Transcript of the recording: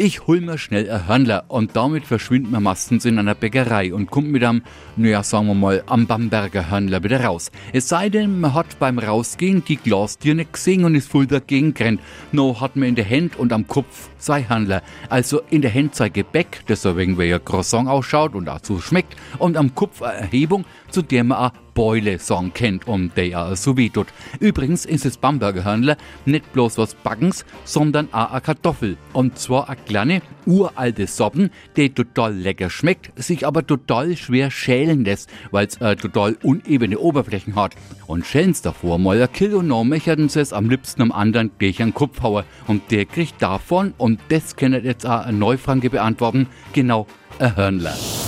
Ich hol mir schnell ein Handler und damit verschwindet man meistens in einer Bäckerei und kommt mit einem, naja, sagen wir mal, am Bamberger Handler wieder raus. Es sei denn, man hat beim Rausgehen die Glastür nicht gesehen und ist voll dagegen gerannt. No hat man in der Hand und am Kopf sei Handler. Also in der Hand sei Gebäck, das so wegen wie ein Croissant ausschaut und dazu schmeckt, und am Kopf eine Erhebung, zu der man auch Beule-Song kennt und der ja so weh tut. Übrigens ist das Bamberger nicht bloß was Backens, sondern auch eine Kartoffel. Und zwar eine kleine, uralte Soppen, die total lecker schmeckt, sich aber total schwer schälen lässt, weil es äh, total unebene Oberflächen hat. Und schälen's davor mal ein Kilo noch möchten sie es am liebsten am anderen gleich an Kopf hauen. Und der kriegt davon, und das kann jetzt auch ein Neufranke beantworten, genau ein Hörnler.